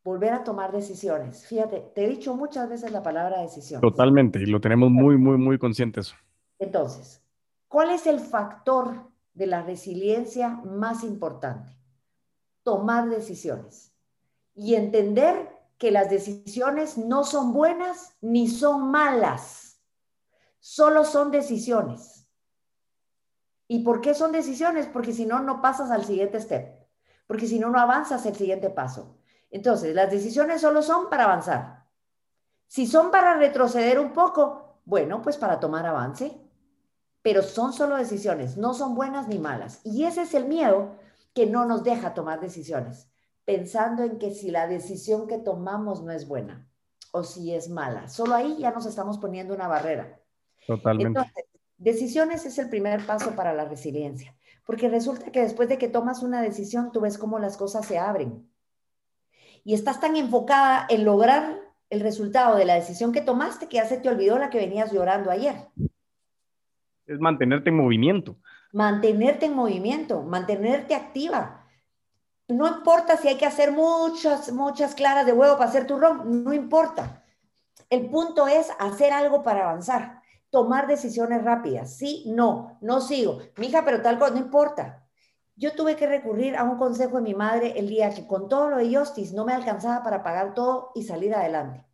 Volver a tomar decisiones. Fíjate, te he dicho muchas veces la palabra decisión. Totalmente, y lo tenemos muy, muy, muy conscientes. Entonces, ¿cuál es el factor de la resiliencia más importante? Tomar decisiones y entender que las decisiones no son buenas ni son malas, solo son decisiones. ¿Y por qué son decisiones? Porque si no, no pasas al siguiente step. Porque si no, no avanzas el siguiente paso. Entonces, las decisiones solo son para avanzar. Si son para retroceder un poco, bueno, pues para tomar avance. Pero son solo decisiones, no son buenas ni malas. Y ese es el miedo que no nos deja tomar decisiones, pensando en que si la decisión que tomamos no es buena o si es mala. Solo ahí ya nos estamos poniendo una barrera. Totalmente. Decisiones es el primer paso para la resiliencia, porque resulta que después de que tomas una decisión, tú ves cómo las cosas se abren. Y estás tan enfocada en lograr el resultado de la decisión que tomaste que ya se te olvidó la que venías llorando ayer. Es mantenerte en movimiento. Mantenerte en movimiento, mantenerte activa. No importa si hay que hacer muchas, muchas claras de huevo para hacer tu ron, no importa. El punto es hacer algo para avanzar tomar decisiones rápidas. Sí, no, no sigo. Mija, pero tal cosa, no importa. Yo tuve que recurrir a un consejo de mi madre el día que con todo lo de no me alcanzaba para pagar todo y salir adelante.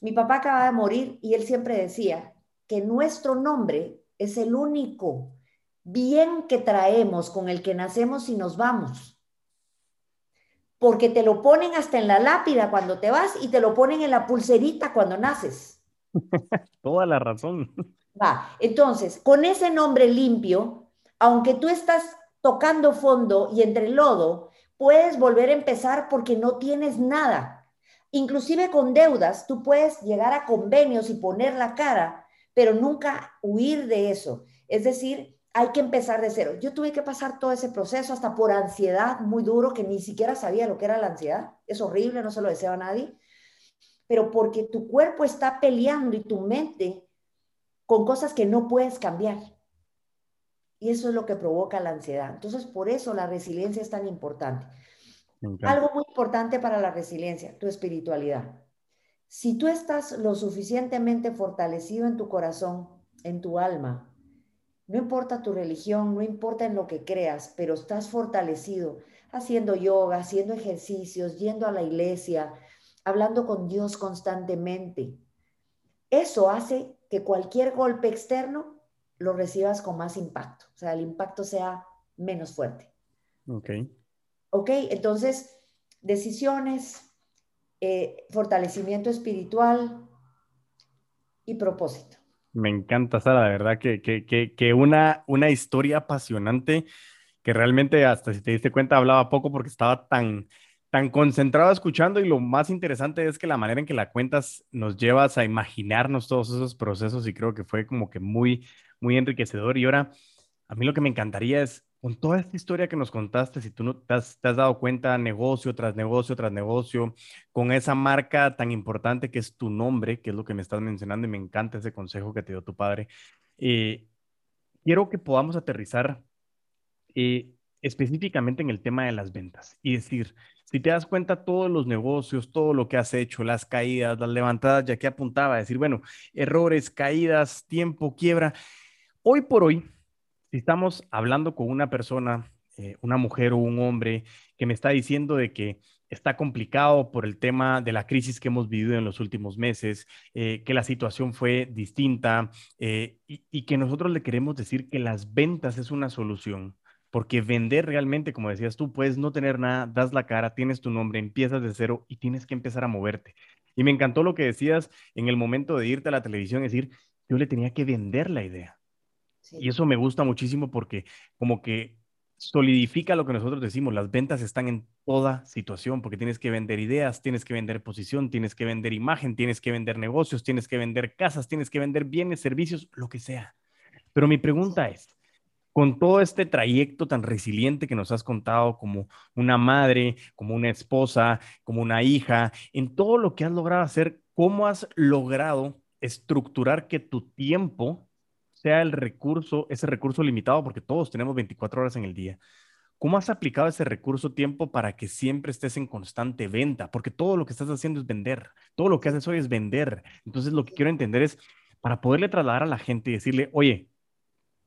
Mi papá acaba de morir y él siempre decía que nuestro nombre es el único bien que traemos con el que nacemos y nos vamos. Porque te lo ponen hasta en la lápida cuando te vas y te lo ponen en la pulserita cuando naces. Toda la razón. Va, entonces, con ese nombre limpio, aunque tú estás tocando fondo y entre lodo, puedes volver a empezar porque no tienes nada. Inclusive con deudas, tú puedes llegar a convenios y poner la cara, pero nunca huir de eso. Es decir, hay que empezar de cero. Yo tuve que pasar todo ese proceso hasta por ansiedad muy duro, que ni siquiera sabía lo que era la ansiedad. Es horrible, no se lo deseo a nadie pero porque tu cuerpo está peleando y tu mente con cosas que no puedes cambiar. Y eso es lo que provoca la ansiedad. Entonces, por eso la resiliencia es tan importante. Algo muy importante para la resiliencia, tu espiritualidad. Si tú estás lo suficientemente fortalecido en tu corazón, en tu alma, no importa tu religión, no importa en lo que creas, pero estás fortalecido haciendo yoga, haciendo ejercicios, yendo a la iglesia, hablando con Dios constantemente. Eso hace que cualquier golpe externo lo recibas con más impacto, o sea, el impacto sea menos fuerte. Ok. Ok, entonces, decisiones, eh, fortalecimiento espiritual y propósito. Me encanta, Sara, de verdad que, que, que, una, una historia apasionante que realmente hasta si te diste cuenta hablaba poco porque estaba tan, tan concentrado escuchando y lo más interesante es que la manera en que la cuentas nos llevas a imaginarnos todos esos procesos y creo que fue como que muy, muy enriquecedor. Y ahora, a mí lo que me encantaría es con toda esta historia que nos contaste, si tú no te has, dado cuenta negocio tras negocio tras negocio, con esa marca tan importante que es tu nombre, que es lo que me estás mencionando y me encanta ese consejo que te dio tu padre, eh, quiero que podamos aterrizar eh, específicamente en el tema de las ventas y decir, si te das cuenta todos los negocios, todo lo que has hecho, las caídas, las levantadas, ya que apuntaba, decir, bueno, errores, caídas, tiempo, quiebra. Hoy por hoy, si estamos hablando con una persona, eh, una mujer o un hombre que me está diciendo de que está complicado por el tema de la crisis que hemos vivido en los últimos meses, eh, que la situación fue distinta eh, y, que nosotros le queremos decir que las ventas es una solución, porque vender realmente, como decías tú, puedes no tener nada, das la cara, tienes tu nombre, empiezas de cero y tienes que empezar a moverte. Y me encantó lo que decías en el momento de irte a la televisión, es decir, yo le tenía que vender la idea. Y eso me gusta muchísimo porque como que solidifica lo que nosotros decimos, las ventas están en toda situación, porque tienes que vender ideas, tienes que vender posición, tienes que vender imagen, tienes que vender negocios, tienes que vender casas, tienes que vender bienes, servicios, lo que sea. Pero mi pregunta es, con todo este trayecto tan resiliente que nos has contado como una madre, como una esposa, como una hija, en todo lo que has logrado hacer, ¿cómo has logrado estructurar que tu tiempo sea el recurso, ese recurso limitado, porque todos tenemos 24 horas en el día. ¿Cómo has aplicado ese recurso tiempo para que siempre estés en constante venta? Porque todo lo que estás haciendo es vender. Todo lo que haces hoy es vender. Entonces, lo que quiero entender es, para poderle trasladar a la gente y decirle, oye,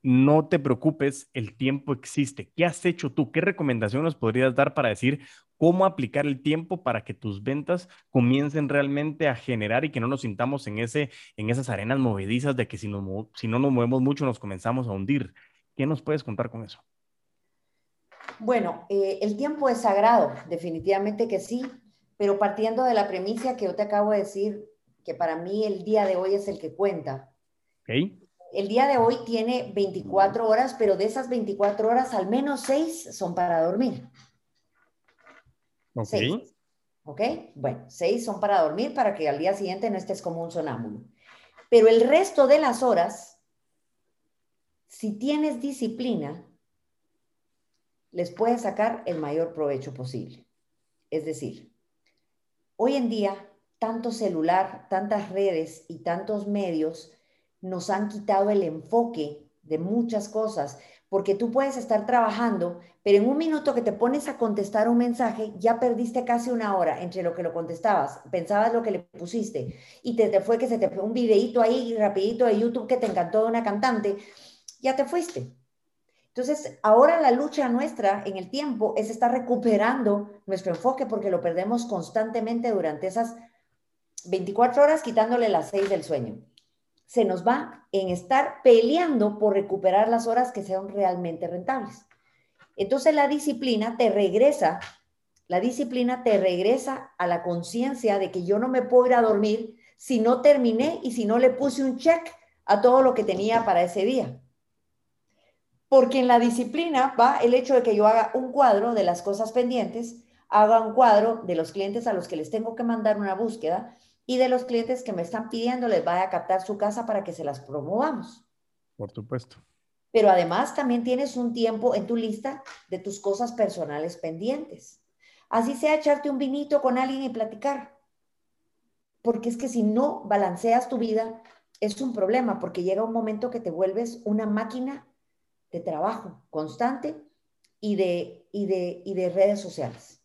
no te preocupes, el tiempo existe. ¿Qué has hecho tú? ¿Qué recomendación nos podrías dar para decir cómo aplicar el tiempo para que tus ventas comiencen realmente a generar y que no nos sintamos en, ese, en esas arenas movedizas de que si, si no nos movemos mucho nos comenzamos a hundir? ¿Qué nos puedes contar con eso? Bueno, eh, el tiempo es sagrado, definitivamente que sí, pero partiendo de la premisa que yo te acabo de decir, que para mí el día de hoy es el que cuenta. Okay el día de hoy tiene 24 horas, pero de esas 24 horas, al menos 6 son para dormir. Ok. ¿Ok? Bueno, 6 son para dormir para que al día siguiente no estés como un sonámbulo. Pero el resto de las horas, si tienes disciplina, les puedes sacar el mayor provecho posible. Es decir, hoy en día, tanto celular, tantas redes y tantos medios nos han quitado el enfoque de muchas cosas, porque tú puedes estar trabajando, pero en un minuto que te pones a contestar un mensaje, ya perdiste casi una hora entre lo que lo contestabas, pensabas lo que le pusiste, y te, fue que se te fue un videito ahí rapidito de YouTube que te encantó de una cantante, ya te fuiste. Entonces, ahora la lucha nuestra en el tiempo es estar recuperando nuestro enfoque porque lo perdemos constantemente durante esas 24 horas quitándole las 6 del sueño se nos va en estar peleando por recuperar las horas que sean realmente rentables. Entonces la disciplina te regresa, la disciplina te regresa a la conciencia de que yo no me puedo ir a dormir si no terminé y si no le puse un check a todo lo que tenía para ese día. Porque en la disciplina va el hecho de que yo haga un cuadro de las cosas pendientes, haga un cuadro de los clientes a los que les tengo que mandar una búsqueda, y de los clientes que me están pidiendo les vaya a captar su casa para que se las promovamos. Por supuesto. Pero además también tienes un tiempo en tu lista de tus cosas personales pendientes. Así sea echarte un vinito con alguien y platicar. Porque es que si no balanceas tu vida, es un problema, porque llega un momento que te vuelves una máquina de trabajo constante y de, y de, y de redes sociales.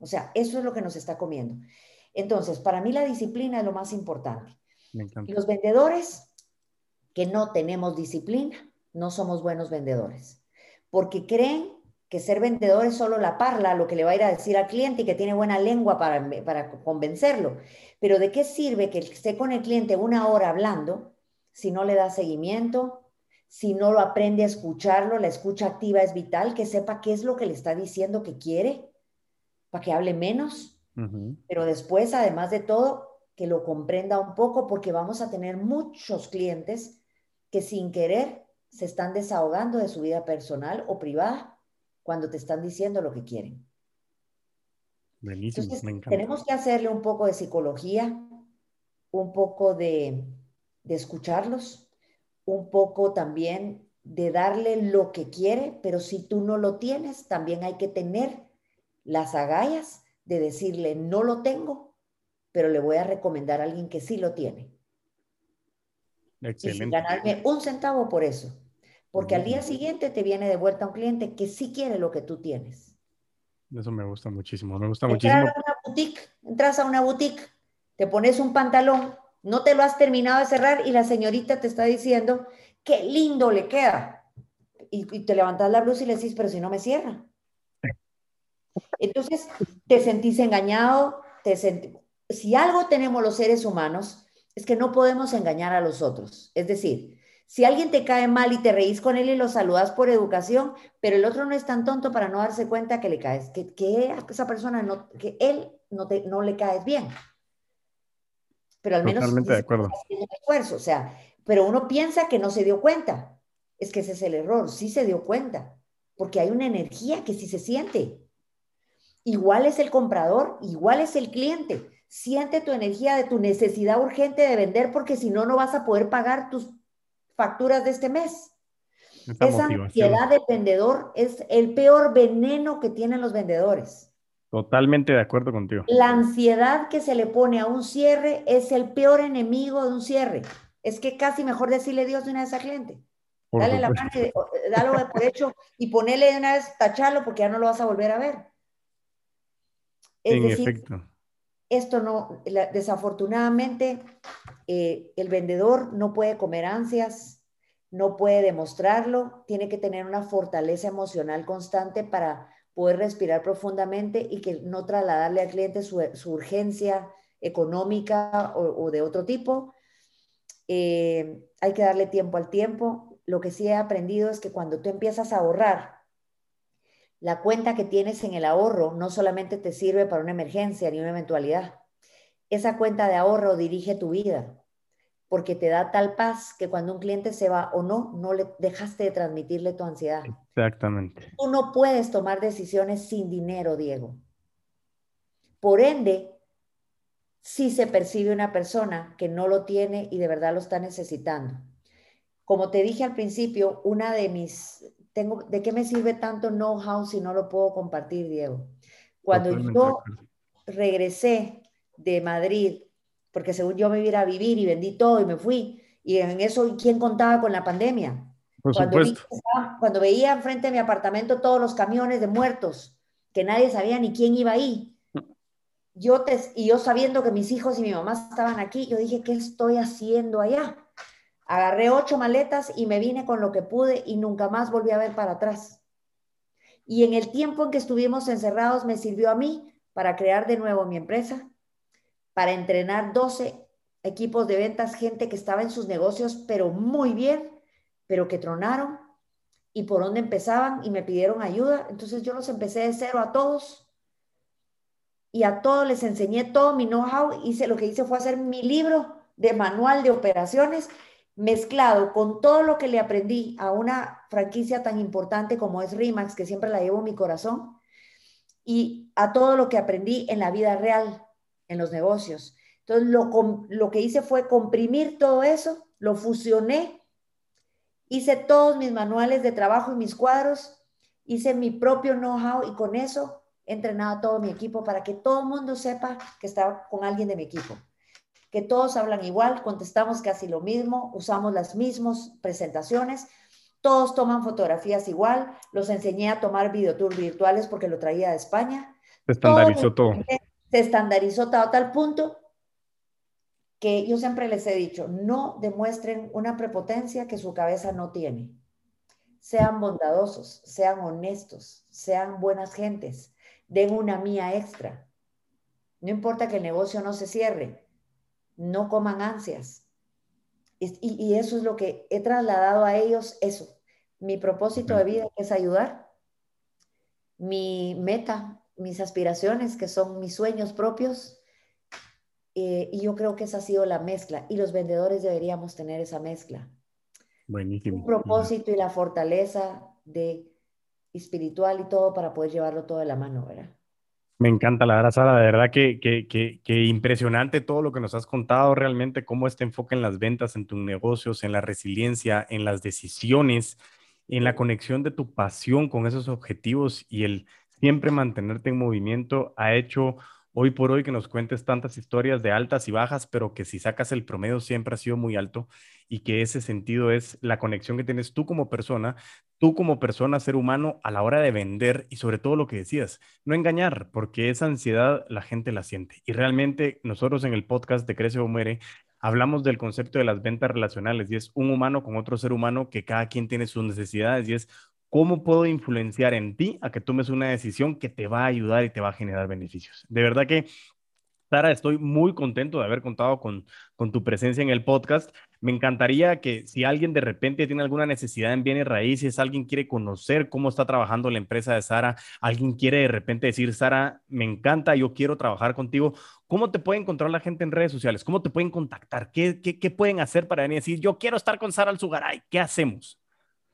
O sea, eso es lo que nos está comiendo. Entonces, para mí la disciplina es lo más importante. Los vendedores que no tenemos disciplina, no somos buenos vendedores, porque creen que ser vendedor es solo la parla, lo que le va a ir a decir al cliente y que tiene buena lengua para, para convencerlo. Pero ¿de qué sirve que esté con el cliente una hora hablando si no le da seguimiento, si no lo aprende a escucharlo? La escucha activa es vital, que sepa qué es lo que le está diciendo que quiere, para que hable menos pero después, además de todo, que lo comprenda un poco porque vamos a tener muchos clientes que sin querer se están desahogando de su vida personal o privada cuando te están diciendo lo que quieren. Buenísimo, me encanta. Tenemos que hacerle un poco de psicología, un poco de, de escucharlos, un poco también de darle lo que quiere, pero si tú no lo tienes, también hay que tener las agallas de decirle, no lo tengo, pero le voy a recomendar a alguien que sí lo tiene. Excelente. Y ganarme un centavo por eso. Porque al día siguiente te viene de vuelta un cliente que sí quiere lo que tú tienes. Eso me gusta muchísimo, me gusta muchísimo. A una boutique, entras a una boutique, te pones un pantalón, no te lo has terminado de cerrar y la señorita te está diciendo, qué lindo le queda. Y, te levantas la blusa y le decís, pero si no me cierra. Entonces, te sentís engañado, te si algo tenemos los seres humanos, es que no podemos engañar a los otros. Es decir, si alguien te cae mal y te reís con él y lo saludas por educación, pero el otro no es tan tonto para no darse cuenta que le caes, que, que esa persona no, que él no, te, no le caes bien. Pero al menos Totalmente de acuerdo. esfuerzo, o sea, pero uno piensa que no se dio cuenta. Es que ese es el error, sí se dio cuenta, porque hay una energía que sí se siente. Igual es el comprador, igual es el cliente. Siente tu energía de tu necesidad urgente de vender porque si no, no vas a poder pagar tus facturas de este mes. Esa ansiedad del vendedor es el peor veneno que tienen los vendedores. Totalmente de acuerdo contigo. La ansiedad que se le pone a un cierre es el peor enemigo de un cierre. Es que casi mejor decirle Dios de una vez al cliente. Dale la mano, dale por hecho y ponerle de una vez, tacharlo porque ya no lo vas a volver a ver. En efecto. Esto no, desafortunadamente, eh, el vendedor no puede comer ansias, no puede demostrarlo, tiene que tener una fortaleza emocional constante para poder respirar profundamente y que no trasladarle al cliente su, urgencia económica o, de otro tipo. Eh, hay que darle tiempo al tiempo. Lo que sí he aprendido es que cuando tú empiezas a ahorrar, la cuenta que tienes en el ahorro no solamente te sirve para una emergencia ni una eventualidad. Esa cuenta de ahorro dirige tu vida porque te da tal paz que cuando un cliente se va o no, no le dejaste de transmitirle tu ansiedad. Exactamente. Tú no puedes tomar decisiones sin dinero, Diego. Por ende, si se percibe una persona que no lo tiene y de verdad lo está necesitando. Como te dije al principio, una de mis, tengo, ¿de qué me sirve tanto know-how si no lo puedo compartir, Diego? Cuando yo regresé de Madrid porque según yo me iba a vivir y vendí todo y me fui. Y en eso, ¿quién contaba con la pandemia? Por cuando, supuesto. cuando veía enfrente de mi apartamento todos los camiones de muertos, que nadie sabía ni quién iba ahí. Yo te, y yo sabiendo que mis hijos y mi mamá estaban aquí, yo dije, ¿qué estoy haciendo allá? Agarré ocho maletas y me vine con lo que pude y nunca más volví a ver para atrás. Y en el tiempo en que estuvimos encerrados me sirvió a mí para crear de nuevo mi empresa, para entrenar 12 equipos de ventas, gente que estaba en sus negocios, pero muy bien, pero que tronaron y por dónde empezaban y me pidieron ayuda. Entonces yo los empecé de cero a todos y a todos les enseñé todo mi know-how. Hice lo que hice fue hacer mi libro de manual de operaciones mezclado con todo lo que le aprendí a una franquicia tan importante como es Rimax, que siempre la llevo en mi corazón, y a todo lo que aprendí en la vida real en los negocios. Entonces, lo, lo que hice fue comprimir todo eso, lo fusioné, hice todos mis manuales de trabajo y mis cuadros, hice mi propio know-how y con eso entrenado a todo mi equipo para que todo el mundo sepa que estaba con alguien de mi equipo. Que todos hablan igual, contestamos casi lo mismo, usamos las mismas presentaciones, todos toman fotografías igual, los enseñé a tomar videotours virtuales porque lo traía de España. Se estandarizó todo se estandarizó a tal punto que yo siempre les he dicho, no demuestren una prepotencia que su cabeza no tiene. Sean bondadosos, sean honestos, sean buenas gentes, den una mía extra. No importa que el negocio no se cierre, no coman ansias. Y, y eso es lo que he trasladado a ellos, eso. Mi propósito de vida es ayudar. Mi meta mis aspiraciones, que son mis sueños propios. Eh, y yo creo que esa ha sido la mezcla. Y los vendedores deberíamos tener esa mezcla. Buenísimo. Un propósito y la fortaleza de espiritual y todo para poder llevarlo todo de la mano, ¿verdad? Me encanta la verdad, Sara. De verdad que, que, que, impresionante todo lo que nos has contado realmente, cómo este enfoque en las ventas, en tus negocios, en la resiliencia, en las decisiones, en la conexión de tu pasión con esos objetivos y el siempre mantenerte en movimiento ha hecho hoy por hoy que nos cuentes tantas historias de altas y bajas, pero que si sacas el promedio siempre ha sido muy alto y que ese sentido es la conexión que tienes tú como persona, tú como persona, ser humano, a la hora de vender y sobre todo lo que decías, no engañar, porque esa ansiedad la gente la siente. Y realmente nosotros en el podcast de Crece o Muere hablamos del concepto de las ventas relacionales y es un humano con otro ser humano que cada quien tiene sus necesidades y es ¿Cómo puedo influenciar en ti a que tomes una decisión que te va a ayudar y te va a generar beneficios? De verdad que, Sara, estoy muy contento de haber contado con, tu presencia en el podcast. Me encantaría que si alguien de repente tiene alguna necesidad en bienes raíces, alguien quiere conocer cómo está trabajando la empresa de Sara, alguien quiere de repente decir, Sara, me encanta, yo quiero trabajar contigo, ¿cómo te puede encontrar la gente en redes sociales? ¿Cómo te pueden contactar? ¿Qué, qué, qué pueden hacer para venir a decir, yo quiero estar con Sara Alzugaray? ¿Qué hacemos?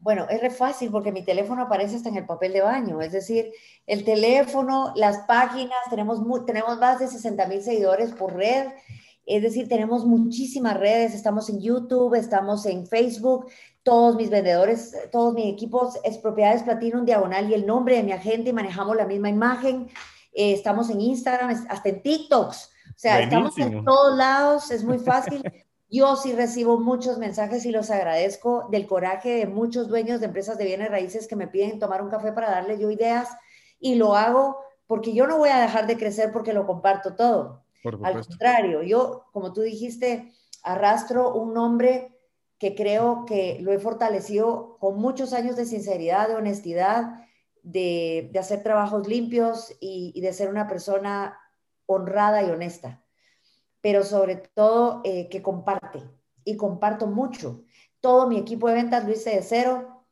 Bueno, es re fácil porque mi teléfono aparece hasta en el papel de baño, es decir, el teléfono, las páginas, tenemos, tenemos más de 60 mil seguidores por red, es decir, tenemos muchísimas redes, estamos en YouTube, estamos en Facebook, todos mis vendedores, todos mis equipos es Propiedades Platinum Diagonal y el nombre de mi agente y manejamos la misma imagen, eh, estamos en Instagram, hasta en TikToks, o sea, estamos en todos lados, es muy fácil. Yo sí recibo muchos mensajes y los agradezco del coraje de muchos dueños de empresas de bienes raíces que me piden tomar un café para darles yo ideas y lo hago porque yo no voy a dejar de crecer porque lo comparto todo. Al contrario, yo, como tú dijiste, arrastro un nombre que creo que lo he fortalecido con muchos años de sinceridad, de honestidad, de, hacer trabajos limpios y de ser una persona honrada y honesta pero sobre todo eh, que comparte y comparto mucho. Todo mi equipo de ventas lo hice de cero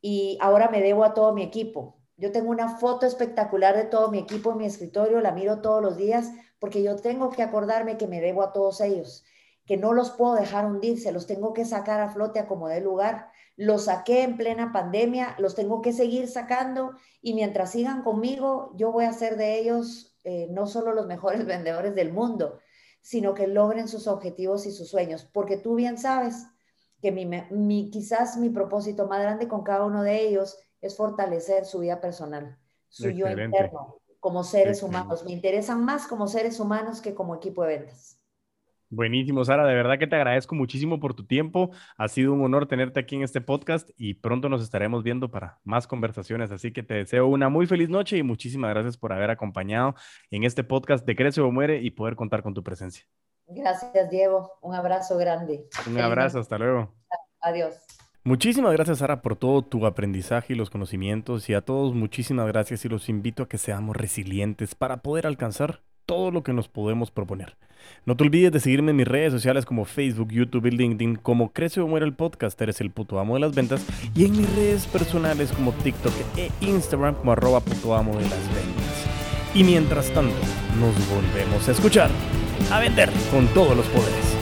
y ahora me debo a todo mi equipo. Yo tengo una foto espectacular de todo mi equipo en mi escritorio, la miro todos los días porque yo tengo que acordarme que me debo a todos ellos, que no los puedo dejar hundirse, los tengo que sacar a flote a como dé lugar. Los saqué en plena pandemia, los tengo que seguir sacando y mientras sigan conmigo, yo voy a ser de ellos eh, no solo los mejores vendedores del mundo, sino que logren sus objetivos y sus sueños, porque tú bien sabes que mi, quizás mi propósito más grande con cada uno de ellos es fortalecer su vida personal, su yo interno, como seres humanos. Me interesan más como seres humanos que como equipo de ventas. Buenísimo, Sara. De verdad que te agradezco muchísimo por tu tiempo. Ha sido un honor tenerte aquí en este podcast y pronto nos estaremos viendo para más conversaciones. Así que te deseo una muy feliz noche y muchísimas gracias por haber acompañado en este podcast de Crece o Muere y poder contar con tu presencia. Gracias, Diego. Un abrazo grande. Un abrazo. Hasta luego. Adiós. Muchísimas gracias, Sara, por todo tu aprendizaje y los conocimientos. Y a todos, muchísimas gracias y los invito a que seamos resilientes para poder alcanzar todo lo que nos podemos proponer. No te olvides de seguirme en mis redes sociales como Facebook, YouTube y LinkedIn como Crece o Muere el Podcast, eres el puto amo de las ventas, y en mis redes personales como TikTok e Instagram como arroba puto amo de las ventas. Y mientras tanto, nos volvemos a escuchar, a vender con todos los poderes.